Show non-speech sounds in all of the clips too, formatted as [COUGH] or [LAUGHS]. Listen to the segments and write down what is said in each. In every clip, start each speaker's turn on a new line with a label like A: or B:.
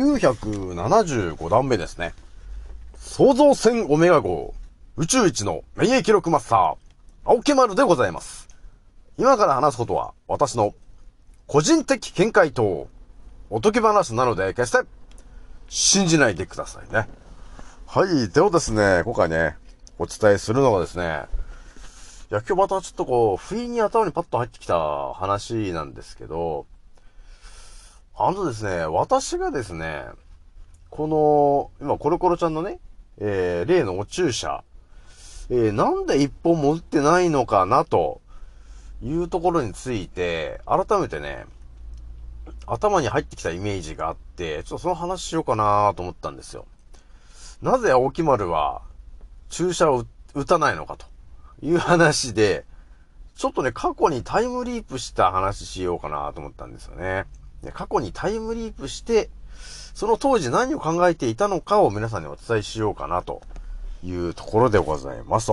A: 975段目ですね。創造船オメガ号、宇宙一の免疫力マスター、青木丸でございます。今から話すことは、私の個人的見解と、おとぎ話なので、決して、信じないでくださいね。はい。ではですね、今回ね、お伝えするのがですね、いや、今日またちょっとこう、不意に頭にパッと入ってきた話なんですけど、あのですね、私がですね、この、今、コロコロちゃんのね、えー、例のお注射、えー、なんで一本も打ってないのかな、というところについて、改めてね、頭に入ってきたイメージがあって、ちょっとその話しようかなと思ったんですよ。なぜ青木丸は注射を打たないのかという話で、ちょっとね、過去にタイムリープした話しようかなと思ったんですよね。過去にタイムリープして、その当時何を考えていたのかを皆さんにお伝えしようかなというところでございます。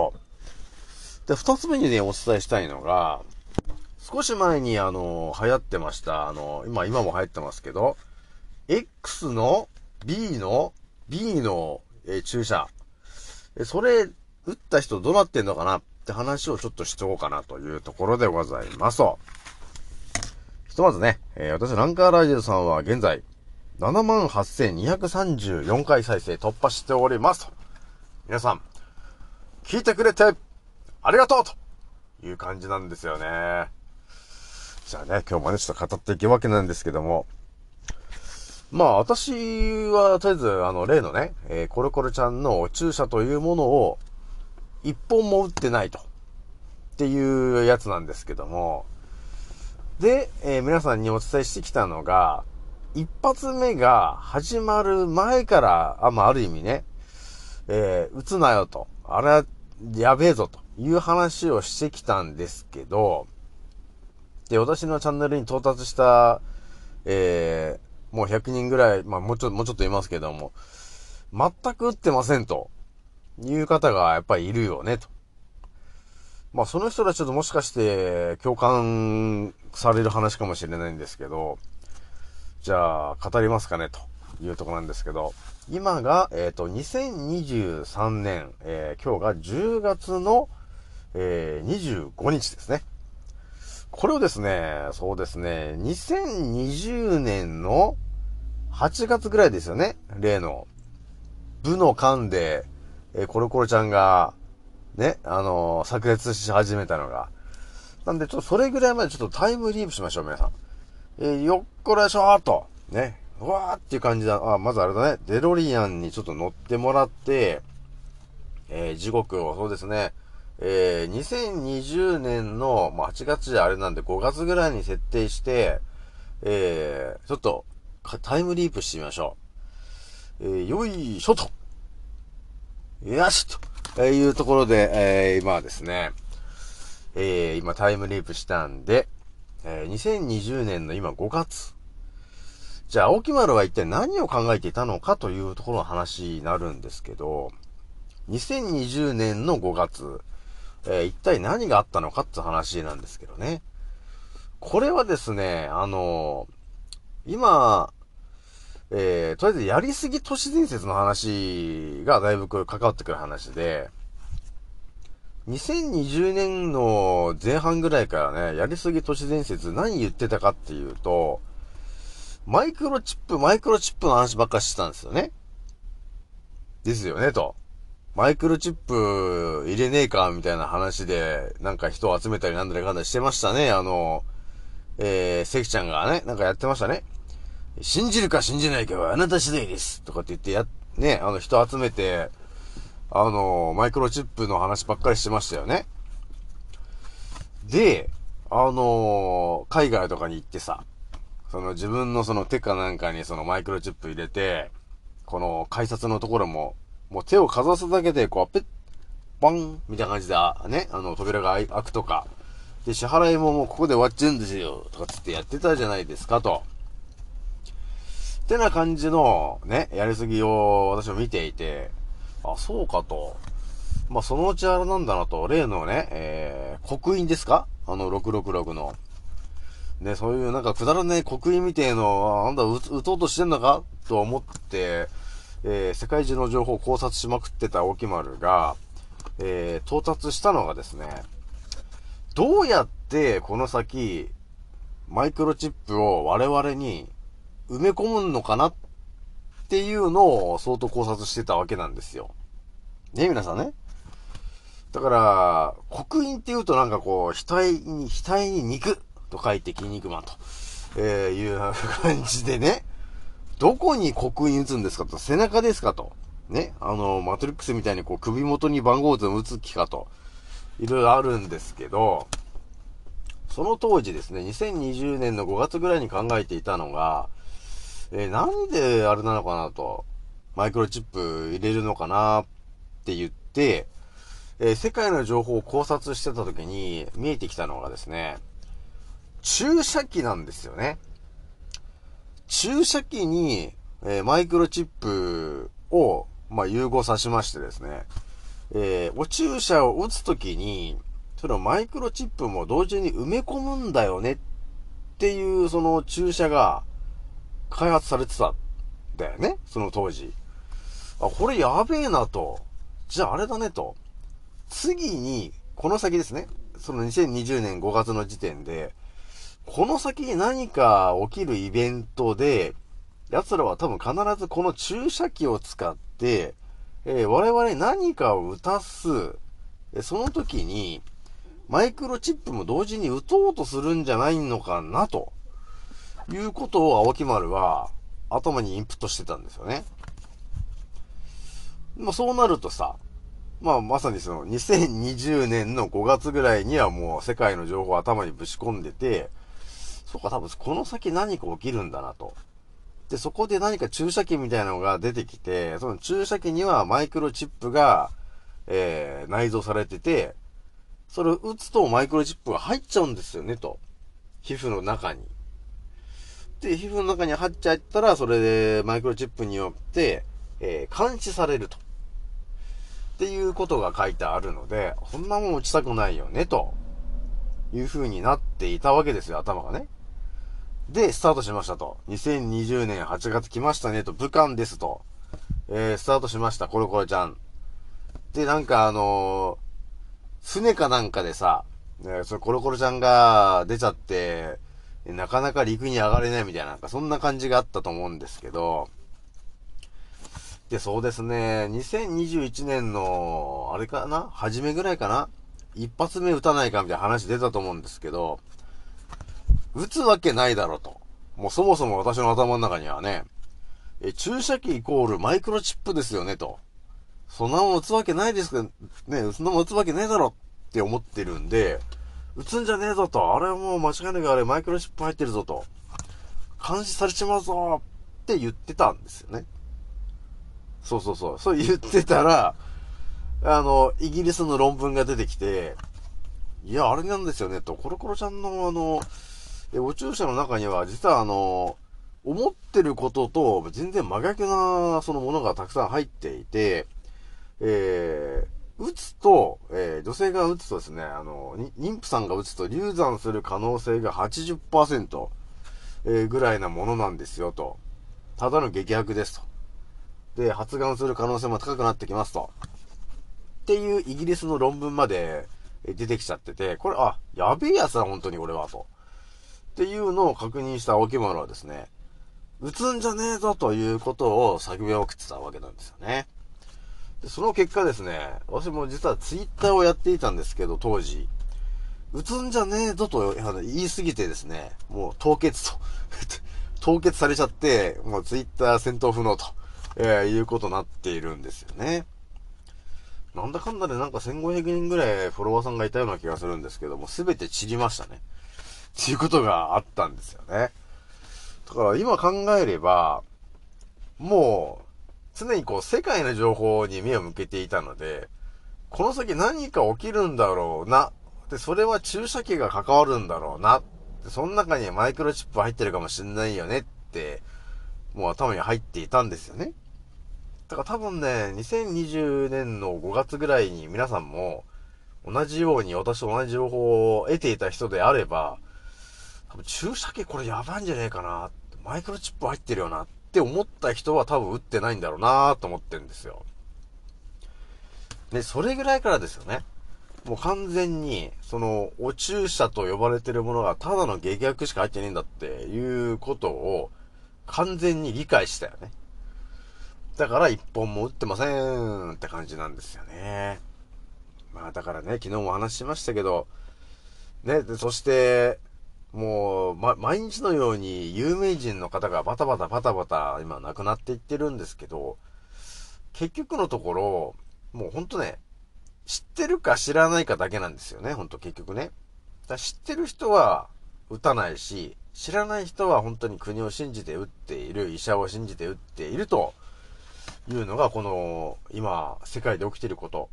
A: で、二つ目にね、お伝えしたいのが、少し前にあの、流行ってました、あの、今、今も流行ってますけど、X の B の B の、え注射。それ、打った人どうなってんのかなって話をちょっとしておこうかなというところでございます。ひとまずね、えー、私、ランカーライジルさんは現在、78,234回再生突破しておりますと。皆さん、聞いてくれて、ありがとうという感じなんですよね。じゃあね、今日もね、ちょっと語っていくわけなんですけども。まあ、私は、とりあえず、あの、例のね、えー、コロコロちゃんの注射というものを、一本も打ってないと。っていうやつなんですけども、で、えー、皆さんにお伝えしてきたのが、一発目が始まる前から、あ、まあ、ある意味ね、えー、撃つなよと。あれは、やべえぞという話をしてきたんですけど、で、私のチャンネルに到達した、えー、もう100人ぐらい、まあ、もうちょっと、もうちょっといますけども、全く撃ってませんと、いう方がやっぱりいるよね、と。まあその人たちょっともしかして共感される話かもしれないんですけど、じゃあ語りますかねというとこなんですけど、今が、えっ、ー、と、2023年、えー、今日が10月の、えー、25日ですね。これをですね、そうですね、2020年の8月ぐらいですよね。例の、部の間で、えー、コロコロちゃんが、ね、あのー、炸裂し始めたのが。なんで、ちょっとそれぐらいまでちょっとタイムリープしましょう、皆さん。えー、よっこらしょーと。ね。うわーっていう感じだ。あ、まずあれだね。デロリアンにちょっと乗ってもらって、えー、時刻を、そうですね。えー、2020年の、まあ、8月じゃあれなんで5月ぐらいに設定して、えー、ちょっと、タイムリープしてみましょう。えー、よいしょと。よしと。えいうところで、えー、今はですね、えー、今タイムリープしたんで、えー、2020年の今5月。じゃあ、青木丸は一体何を考えていたのかというところの話になるんですけど、2020年の5月、えー、一体何があったのかって話なんですけどね。これはですね、あの、今、えー、とりあえずやりすぎ都市伝説の話がだいぶ関わってくる話で、2020年の前半ぐらいからね、やりすぎ都市伝説何言ってたかっていうと、マイクロチップ、マイクロチップの話ばっかしてたんですよね。ですよね、と。マイクロチップ入れねえか、みたいな話で、なんか人を集めたりなんだりかんだりしてましたね。あの、えー、関ちゃんがね、なんかやってましたね。信じるか信じないかはあなた次第です。とかって言ってや、ね、あの人集めて、あの、マイクロチップの話ばっかりしてましたよね。で、あの、海外とかに行ってさ、その自分のその手かなんかにそのマイクロチップ入れて、この改札のところも、もう手をかざすだけで、こう、ペッ、ポンみたいな感じで、ね、あの、扉が開くとか、で、支払いももうここで終わっちゃうんですよ、とかつってやってたじゃないですか、と。ってな感じの、ね、やりすぎを私も見ていて、あ、そうかと。まあ、そのうちあれなんだなと、例のね、えー、刻印ですか？あの、666の。ね、そういうなんかくだらない刻印みてえの、あんだ打打とうとしてんのか？と思って、えー、世界中の情報を考察しまくってた沖丸が、えー、到達したのがですね、どうやってこの先、マイクロチップを我々に埋め込むのかなっていうのを相当考察してたわけなんですよ。ね、皆さんね。だから、刻印って言うとなんかこう、額に、額に肉と書いて筋肉マンと、えー、いう感じでね、どこに刻印打つんですかと、背中ですかと、ね、あの、マトリックスみたいにこう首元に番号図を打つ気かと、いろいろあるんですけど、その当時ですね、2020年の5月ぐらいに考えていたのが、え、なんであれなのかなと、マイクロチップ入れるのかなって言って、えー、世界の情報を考察してた時に見えてきたのがですね、注射器なんですよね。注射器に、えー、マイクロチップを、まあ、融合さしましてですね、えー、お注射を打つときに、それをマイクロチップも同時に埋め込むんだよねっていう、その注射が開発されてたんだよね、その当時。あ、これやべえなと。じゃああれだねと。次に、この先ですね。その2020年5月の時点で、この先に何か起きるイベントで、奴らは多分必ずこの注射器を使って、えー、我々何かを打たす、その時に、マイクロチップも同時に打とうとするんじゃないのかな、ということを青木丸は頭にインプットしてたんですよね。まあそうなるとさ、まあまさにその2020年の5月ぐらいにはもう世界の情報を頭にぶち込んでて、そっか多分この先何か起きるんだなと。で、そこで何か注射器みたいなのが出てきて、その注射器にはマイクロチップが、えー、内蔵されてて、それを打つとマイクロチップが入っちゃうんですよね、と。皮膚の中に。で、皮膚の中に入っちゃったら、それでマイクロチップによって、えー、監視されると。っていうことが書いてあるので、こんなもん打ちたくないよね、という風になっていたわけですよ、頭がね。で、スタートしましたと。2020年8月来ましたねと、武漢ですと。えー、スタートしました、コロコロちゃん。で、なんかあのー、船かなんかでさ、ね、そのコロコロちゃんが出ちゃって、なかなか陸に上がれないみたいな、なんかそんな感じがあったと思うんですけど、で、そうですね、2021年の、あれかな？初めぐらいかな？一発目撃たないかみたいな話出たと思うんですけど、撃つわけないだろと。もうそもそも私の頭の中にはね、え、注射器イコールマイクロチップですよねと。そんなもん撃つわけないですけど、ね、そんなもん撃つわけねえだろって思ってるんで、撃つんじゃねえぞと。あれはもう間違いなくあれマイクロチップ入ってるぞと。監視されちまうぞって言ってたんですよね。そうそうそう。そう言ってたら、あの、イギリスの論文が出てきて、いや、あれなんですよね、と、コロコロちゃんのあの、え、お注射の中には、実はあの、思ってることと全然真逆な、そのものがたくさん入っていて、えー、打つと、えー、女性が打つとですね、あの、妊婦さんが打つと流産する可能性が80%、えー、ぐらいなものなんですよ、と。ただの劇薬ですと。で、発がんする可能性も高くなってきますと。っていうイギリスの論文まで出てきちゃってて、これ、あ、やべえやつだ、本当に俺は、と。っていうのを確認した青木丸はですね、撃つんじゃねえぞということを叫びを送ってたわけなんですよね。その結果ですね、私も実はツイッターをやっていたんですけど、当時、撃つんじゃねえぞと言い過ぎてですね、もう凍結と [LAUGHS] 凍結されちゃって、もうツイッター戦闘不能と、えー、いうことになっているんですよね。なんだかんだでなんか1500人ぐらいフォロワーさんがいたような気がするんですけども、すべて散りましたね。っていうことがあったんですよね。だから今考えれば、もう、常にこう世界の情報に目を向けていたので、この先何か起きるんだろうな。で、それは注射器が関わるんだろうな。で、その中にマイクロチップ入ってるかもしんないよねって、もう頭に入っていたんですよね。だから多分ね、2020年の5月ぐらいに皆さんも、同じように私と同じ情報を得ていた人であれば、多分注射器これやばいんじゃねえかな。マイクロチップ入ってるよなって思った人は多分打ってないんだろうなと思ってるんですよ。で、それぐらいからですよね。もう完全に、その、お注射と呼ばれてるものがただの劇薬しか入ってねえんだっていうことを完全に理解したよね。だから一本も打ってませんって感じなんですよね。まあだからね、昨日も話しましたけど、ね、そして、もう、ま、毎日のように有名人の方がバタバタバタバタ今亡くなっていってるんですけど、結局のところ、もうほんとね、知ってるか知らないかだけなんですよね、ほんと結局ね。だ知ってる人は打たないし、知らない人は本当に国を信じて打っている、医者を信じて打っているというのが、この、今、世界で起きていること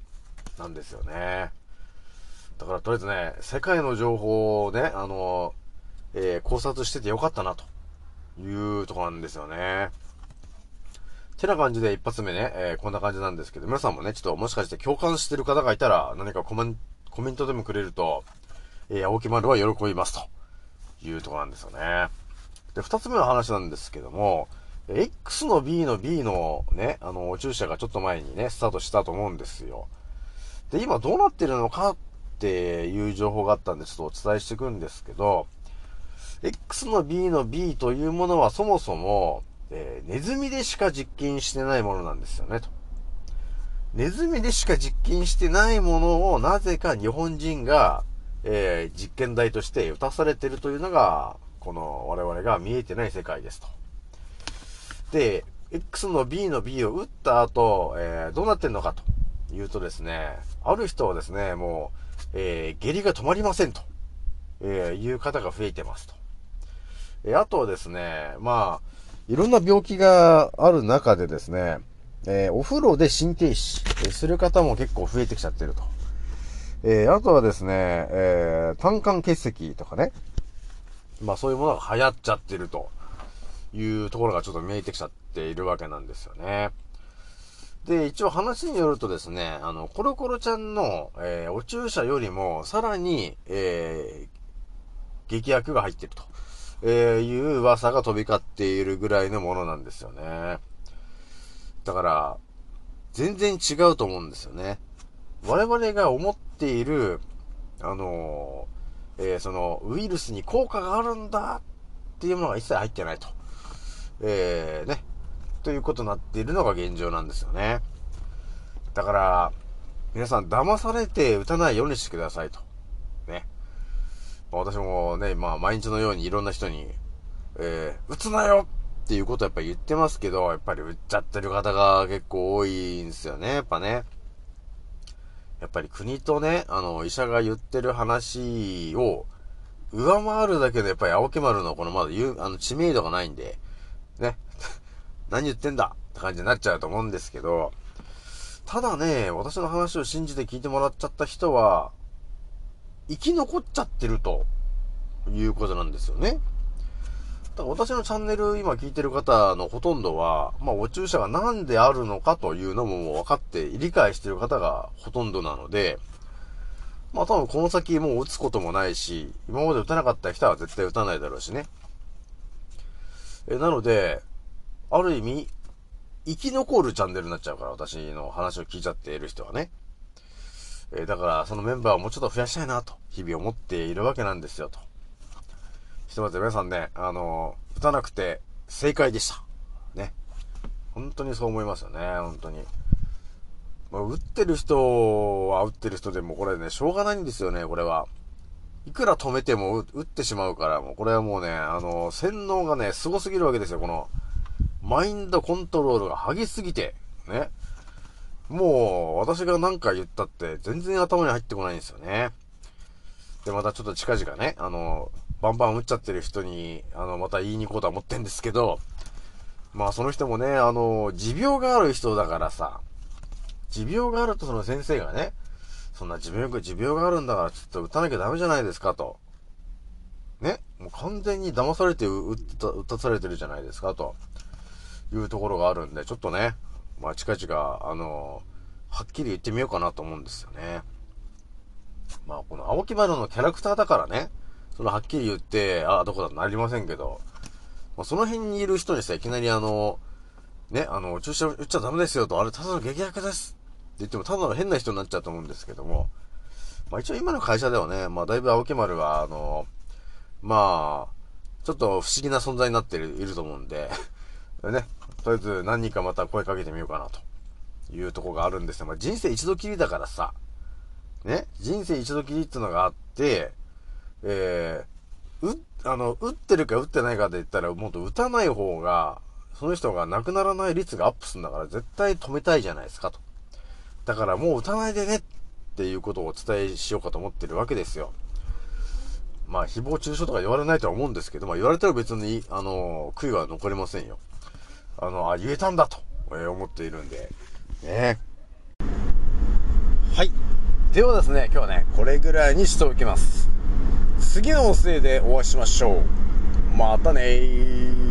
A: なんですよね。だからとりあえずね、世界の情報をね、あの、えー、考察しててよかったな、というとこなんですよね。てな感じで一発目ね、えー、こんな感じなんですけど、皆さんもね、ちょっともしかして共感してる方がいたら、何かコメントでもくれると、えー、青木丸は喜びます、というとこなんですよね。で、二つ目の話なんですけども、X の B の B のね、あの、注射がちょっと前にね、スタートしたと思うんですよ。で、今どうなってるのかっていう情報があったんで、ちょっとお伝えしていくんですけど、X の B の B というものはそもそも、えー、ネズミでしか実験してないものなんですよね、と。ネズミでしか実験してないものをなぜか日本人が、えー、実験台として打たされてるというのが、この我々が見えてない世界ですと。で、X の B の B を打った後、えー、どうなってんのかというとですね、ある人はですね、もう、えー、下痢が止まりませんと、え、いう方が増えてますと。えあとはですね、まあ、いろんな病気がある中でですね、えお風呂で心停止する方も結構増えてきちゃってると。えあとはですね、え単管結石とかね、まあそういうものが流行っちゃってるというところがちょっと見えてきちゃっているわけなんですよね。で、一応話によるとですね、あの、コロコロちゃんの、えー、お注射よりも、さらに、えー、劇薬が入ってると。えー、いう噂が飛び交っているぐらいのものなんですよね。だから、全然違うと思うんですよね。我々が思っている、あのー、えー、その、ウイルスに効果があるんだっていうものが一切入ってないと。えー、ね。ということになっているのが現状なんですよね。だから、皆さん騙されて打たないようにしてくださいと。私もね、まあ毎日のようにいろんな人に、えー、打つなよっていうことはやっぱ言ってますけど、やっぱり打っちゃってる方が結構多いんですよね、やっぱね。やっぱり国とね、あの、医者が言ってる話を上回るだけでやっぱり青木丸のこのまだ言う、あの、知名度がないんで、ね。[LAUGHS] 何言ってんだって感じになっちゃうと思うんですけど、ただね、私の話を信じて聞いてもらっちゃった人は、生き残っちゃってるということなんですよね。だから私のチャンネル今聞いてる方のほとんどは、まあお注射が何であるのかというのももう分かって理解してる方がほとんどなので、まあ多分この先もう打つこともないし、今まで打たなかった人は絶対打たないだろうしね。え、なので、ある意味、生き残るチャンネルになっちゃうから、私の話を聞いちゃっている人はね。え、だから、そのメンバーをもうちょっと増やしたいなと、日々思っているわけなんですよ、と。ひとまず皆さんね、あの、打たなくて正解でした。ね。本当にそう思いますよね、本当に。まあ、打ってる人は打ってる人でもこれね、しょうがないんですよね、これは。いくら止めても打ってしまうから、もうこれはもうね、あの、洗脳がね、凄すぎるわけですよ、この、マインドコントロールが激すぎて、ね。もう、私が何か言ったって全然頭に入ってこないんですよね。で、またちょっと近々ね、あの、バンバン打っちゃってる人に、あの、また言いに行こうとは思ってんですけど、まあその人もね、あの、持病がある人だからさ、持病があるとその先生がね、そんな持病、持病があるんだからちょっと打たなきゃダメじゃないですかと。ね、もう完全に騙されて打った、打たされてるじゃないですかと。いうところがあるんで、ちょっとね、まあ、近々、あのはっきり言ってみようかなと思うんですよね。まあ、この青木丸のキャラクターだからね、そのはっきり言って、ああ、どこだとなりませんけど、まあ、その辺にいる人にさ、いきなりあの、ね、あの、注射打っちゃダメですよと、あれただの劇薬です。って言っても、ただの変な人になっちゃうと思うんですけども、まあ一応今の会社ではね、まあだいぶ青木丸は、あの、まあ、ちょっと不思議な存在になっていると思うんで。[LAUGHS] ね、とりあえず何人かまた声かけてみようかなというとこがあるんですよ。まあ人生一度きりだからさ、ね、人生一度きりっていうのがあって、えー、う、あの、打ってるか打ってないかで言ったら、もっと打たない方が、その人が亡くならない率がアップするんだから、絶対止めたいじゃないですかと。だからもう打たないでねっていうことをお伝えしようかと思ってるわけですよ。まあ、誹謗中傷とか言われないとは思うんですけど、まあ言われたら別に、あの、悔いは残りませんよ。あの、あ、言えたんだと、え思っているんで、ね。はい。ではですね、今日はね、これぐらいにしておきます。次の音声でお会いしましょう。またね。